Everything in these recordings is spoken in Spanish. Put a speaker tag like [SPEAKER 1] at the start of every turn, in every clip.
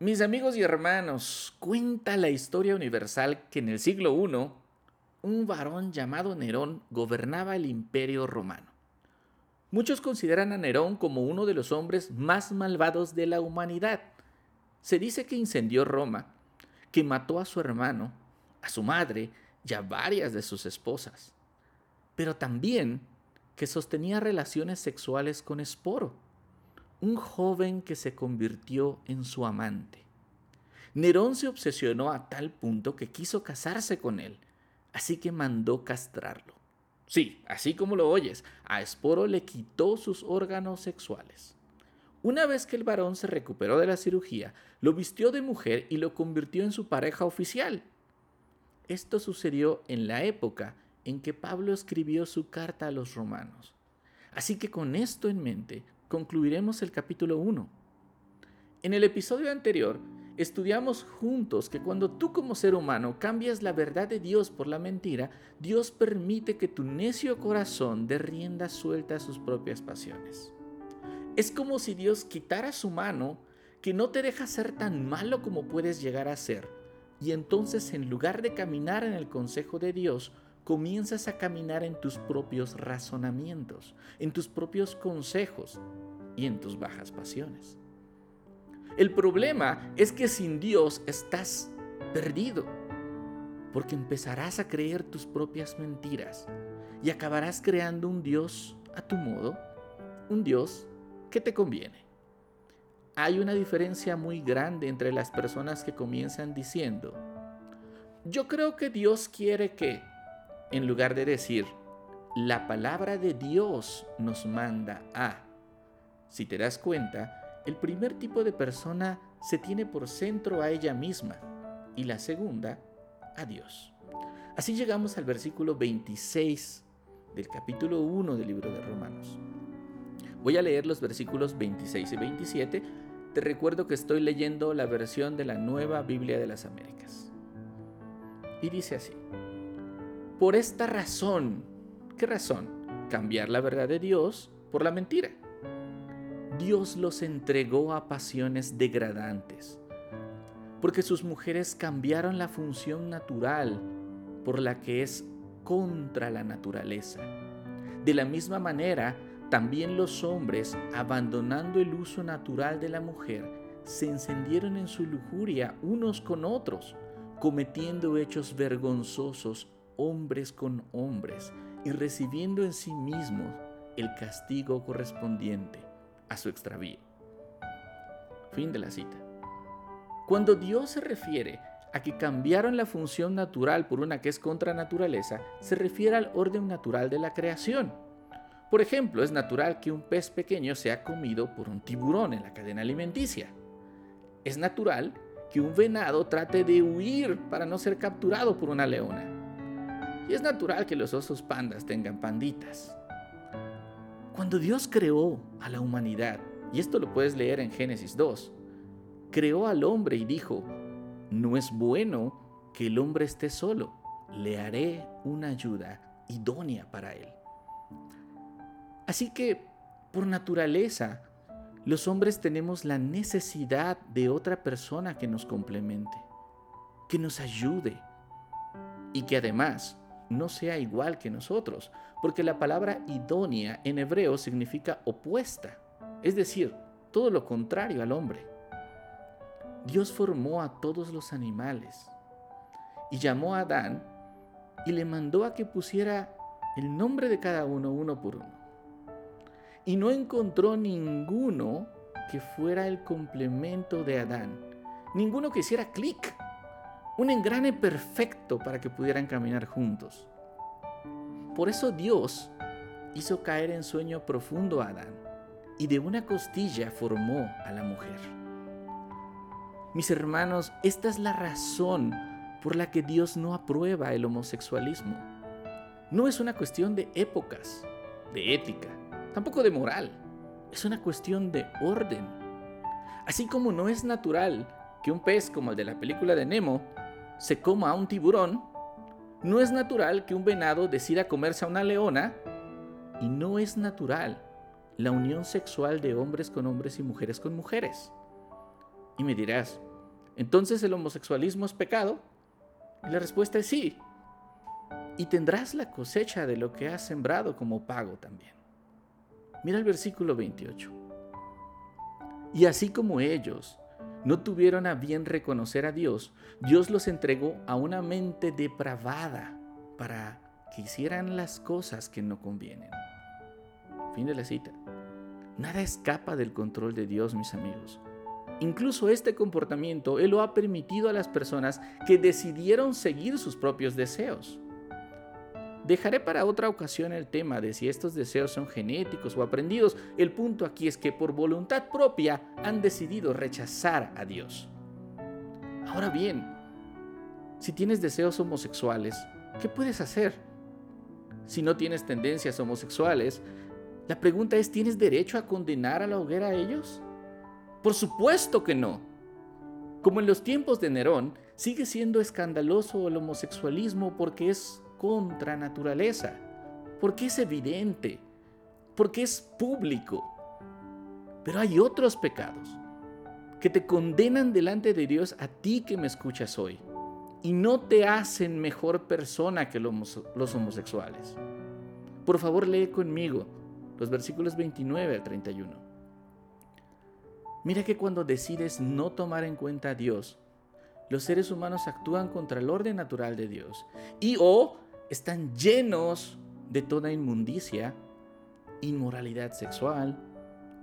[SPEAKER 1] Mis amigos y hermanos, cuenta la historia universal que en el siglo I, un varón llamado Nerón gobernaba el imperio romano. Muchos consideran a Nerón como uno de los hombres más malvados de la humanidad. Se dice que incendió Roma, que mató a su hermano, a su madre y a varias de sus esposas, pero también que sostenía relaciones sexuales con Esporo un joven que se convirtió en su amante. Nerón se obsesionó a tal punto que quiso casarse con él, así que mandó castrarlo. Sí, así como lo oyes, a Esporo le quitó sus órganos sexuales. Una vez que el varón se recuperó de la cirugía, lo vistió de mujer y lo convirtió en su pareja oficial. Esto sucedió en la época en que Pablo escribió su carta a los romanos. Así que con esto en mente, concluiremos el capítulo 1. En el episodio anterior, estudiamos juntos que cuando tú como ser humano cambias la verdad de Dios por la mentira, Dios permite que tu necio corazón dé rienda suelta a sus propias pasiones. Es como si Dios quitara su mano que no te deja ser tan malo como puedes llegar a ser. Y entonces en lugar de caminar en el consejo de Dios, comienzas a caminar en tus propios razonamientos, en tus propios consejos y en tus bajas pasiones. El problema es que sin Dios estás perdido, porque empezarás a creer tus propias mentiras y acabarás creando un Dios a tu modo, un Dios que te conviene. Hay una diferencia muy grande entre las personas que comienzan diciendo, yo creo que Dios quiere que, en lugar de decir, la palabra de Dios nos manda a. Si te das cuenta, el primer tipo de persona se tiene por centro a ella misma y la segunda a Dios. Así llegamos al versículo 26 del capítulo 1 del libro de Romanos. Voy a leer los versículos 26 y 27. Te recuerdo que estoy leyendo la versión de la nueva Biblia de las Américas. Y dice así. Por esta razón, ¿qué razón? Cambiar la verdad de Dios por la mentira. Dios los entregó a pasiones degradantes, porque sus mujeres cambiaron la función natural por la que es contra la naturaleza. De la misma manera, también los hombres, abandonando el uso natural de la mujer, se encendieron en su lujuria unos con otros, cometiendo hechos vergonzosos hombres con hombres y recibiendo en sí mismos el castigo correspondiente a su extravío. Fin de la cita. Cuando Dios se refiere a que cambiaron la función natural por una que es contra naturaleza, se refiere al orden natural de la creación. Por ejemplo, es natural que un pez pequeño sea comido por un tiburón en la cadena alimenticia. Es natural que un venado trate de huir para no ser capturado por una leona. Y es natural que los osos pandas tengan panditas. Cuando Dios creó a la humanidad, y esto lo puedes leer en Génesis 2, creó al hombre y dijo, no es bueno que el hombre esté solo, le haré una ayuda idónea para él. Así que, por naturaleza, los hombres tenemos la necesidad de otra persona que nos complemente, que nos ayude y que además no sea igual que nosotros, porque la palabra idónea en hebreo significa opuesta, es decir, todo lo contrario al hombre. Dios formó a todos los animales y llamó a Adán y le mandó a que pusiera el nombre de cada uno uno por uno. Y no encontró ninguno que fuera el complemento de Adán, ninguno que hiciera clic un engrane perfecto para que pudieran caminar juntos. Por eso Dios hizo caer en sueño profundo a Adán y de una costilla formó a la mujer. Mis hermanos, esta es la razón por la que Dios no aprueba el homosexualismo. No es una cuestión de épocas, de ética, tampoco de moral. Es una cuestión de orden. Así como no es natural que un pez como el de la película de Nemo se coma a un tiburón, no es natural que un venado decida comerse a una leona y no es natural la unión sexual de hombres con hombres y mujeres con mujeres. Y me dirás, ¿entonces el homosexualismo es pecado? Y la respuesta es sí. Y tendrás la cosecha de lo que has sembrado como pago también. Mira el versículo 28. Y así como ellos no tuvieron a bien reconocer a Dios, Dios los entregó a una mente depravada para que hicieran las cosas que no convienen. Fin de la cita. Nada escapa del control de Dios, mis amigos. Incluso este comportamiento Él lo ha permitido a las personas que decidieron seguir sus propios deseos. Dejaré para otra ocasión el tema de si estos deseos son genéticos o aprendidos. El punto aquí es que por voluntad propia han decidido rechazar a Dios. Ahora bien, si tienes deseos homosexuales, ¿qué puedes hacer? Si no tienes tendencias homosexuales, la pregunta es, ¿tienes derecho a condenar a la hoguera a ellos? Por supuesto que no. Como en los tiempos de Nerón, sigue siendo escandaloso el homosexualismo porque es contra naturaleza, porque es evidente, porque es público. Pero hay otros pecados que te condenan delante de Dios a ti que me escuchas hoy y no te hacen mejor persona que los homosexuales. Por favor, lee conmigo los versículos 29 al 31. Mira que cuando decides no tomar en cuenta a Dios, los seres humanos actúan contra el orden natural de Dios y o están llenos de toda inmundicia, inmoralidad sexual,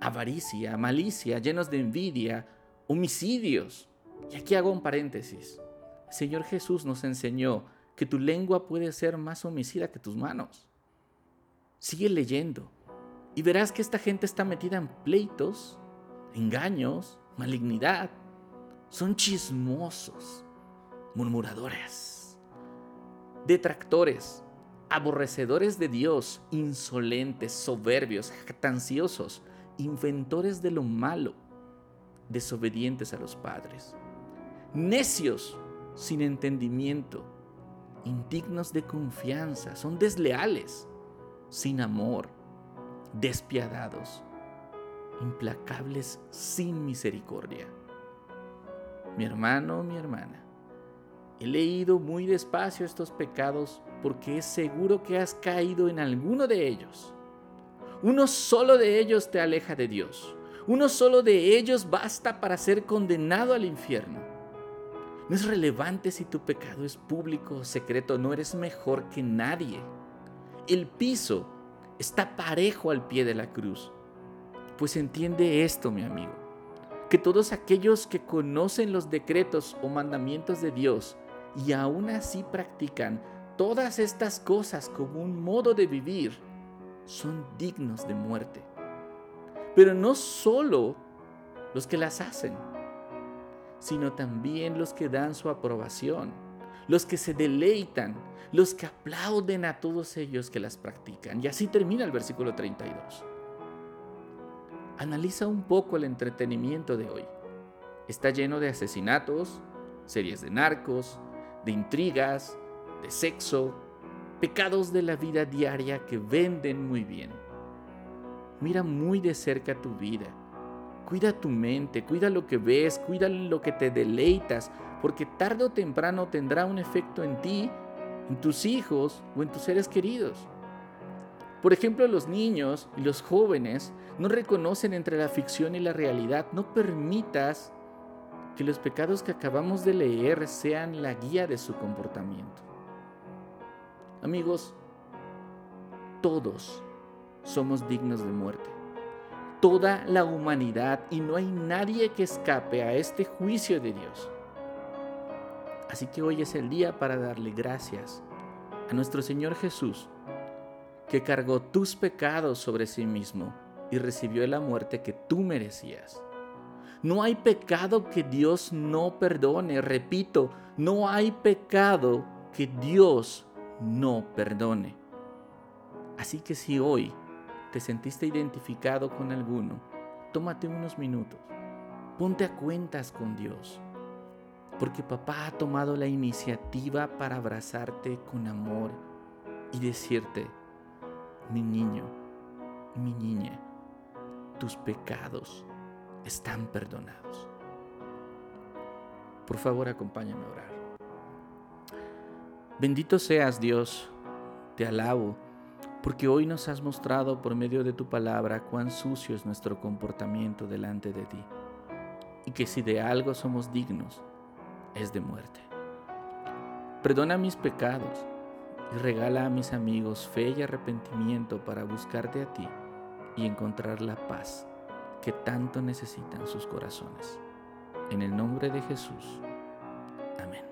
[SPEAKER 1] avaricia, malicia, llenos de envidia, homicidios. Y aquí hago un paréntesis. El Señor Jesús nos enseñó que tu lengua puede ser más homicida que tus manos. Sigue leyendo y verás que esta gente está metida en pleitos, engaños, malignidad. Son chismosos, murmuradores detractores, aborrecedores de Dios, insolentes, soberbios, jactanciosos, inventores de lo malo, desobedientes a los padres, necios, sin entendimiento, indignos de confianza, son desleales, sin amor, despiadados, implacables sin misericordia. Mi hermano, mi hermana, He leído muy despacio estos pecados porque es seguro que has caído en alguno de ellos. Uno solo de ellos te aleja de Dios. Uno solo de ellos basta para ser condenado al infierno. No es relevante si tu pecado es público o secreto, no eres mejor que nadie. El piso está parejo al pie de la cruz. Pues entiende esto, mi amigo, que todos aquellos que conocen los decretos o mandamientos de Dios y aún así practican todas estas cosas como un modo de vivir, son dignos de muerte. Pero no solo los que las hacen, sino también los que dan su aprobación, los que se deleitan, los que aplauden a todos ellos que las practican. Y así termina el versículo 32. Analiza un poco el entretenimiento de hoy. Está lleno de asesinatos, series de narcos, de intrigas, de sexo, pecados de la vida diaria que venden muy bien. Mira muy de cerca tu vida. Cuida tu mente, cuida lo que ves, cuida lo que te deleitas, porque tarde o temprano tendrá un efecto en ti, en tus hijos o en tus seres queridos. Por ejemplo, los niños y los jóvenes no reconocen entre la ficción y la realidad. No permitas que los pecados que acabamos de leer sean la guía de su comportamiento. Amigos, todos somos dignos de muerte. Toda la humanidad y no hay nadie que escape a este juicio de Dios. Así que hoy es el día para darle gracias a nuestro Señor Jesús, que cargó tus pecados sobre sí mismo y recibió la muerte que tú merecías. No hay pecado que Dios no perdone. Repito, no hay pecado que Dios no perdone. Así que si hoy te sentiste identificado con alguno, tómate unos minutos. Ponte a cuentas con Dios. Porque papá ha tomado la iniciativa para abrazarte con amor y decirte, mi niño, mi niña, tus pecados están perdonados. Por favor, acompáñame a orar. Bendito seas Dios, te alabo, porque hoy nos has mostrado por medio de tu palabra cuán sucio es nuestro comportamiento delante de ti, y que si de algo somos dignos, es de muerte. Perdona mis pecados y regala a mis amigos fe y arrepentimiento para buscarte a ti y encontrar la paz que tanto necesitan sus corazones. En el nombre de Jesús. Amén.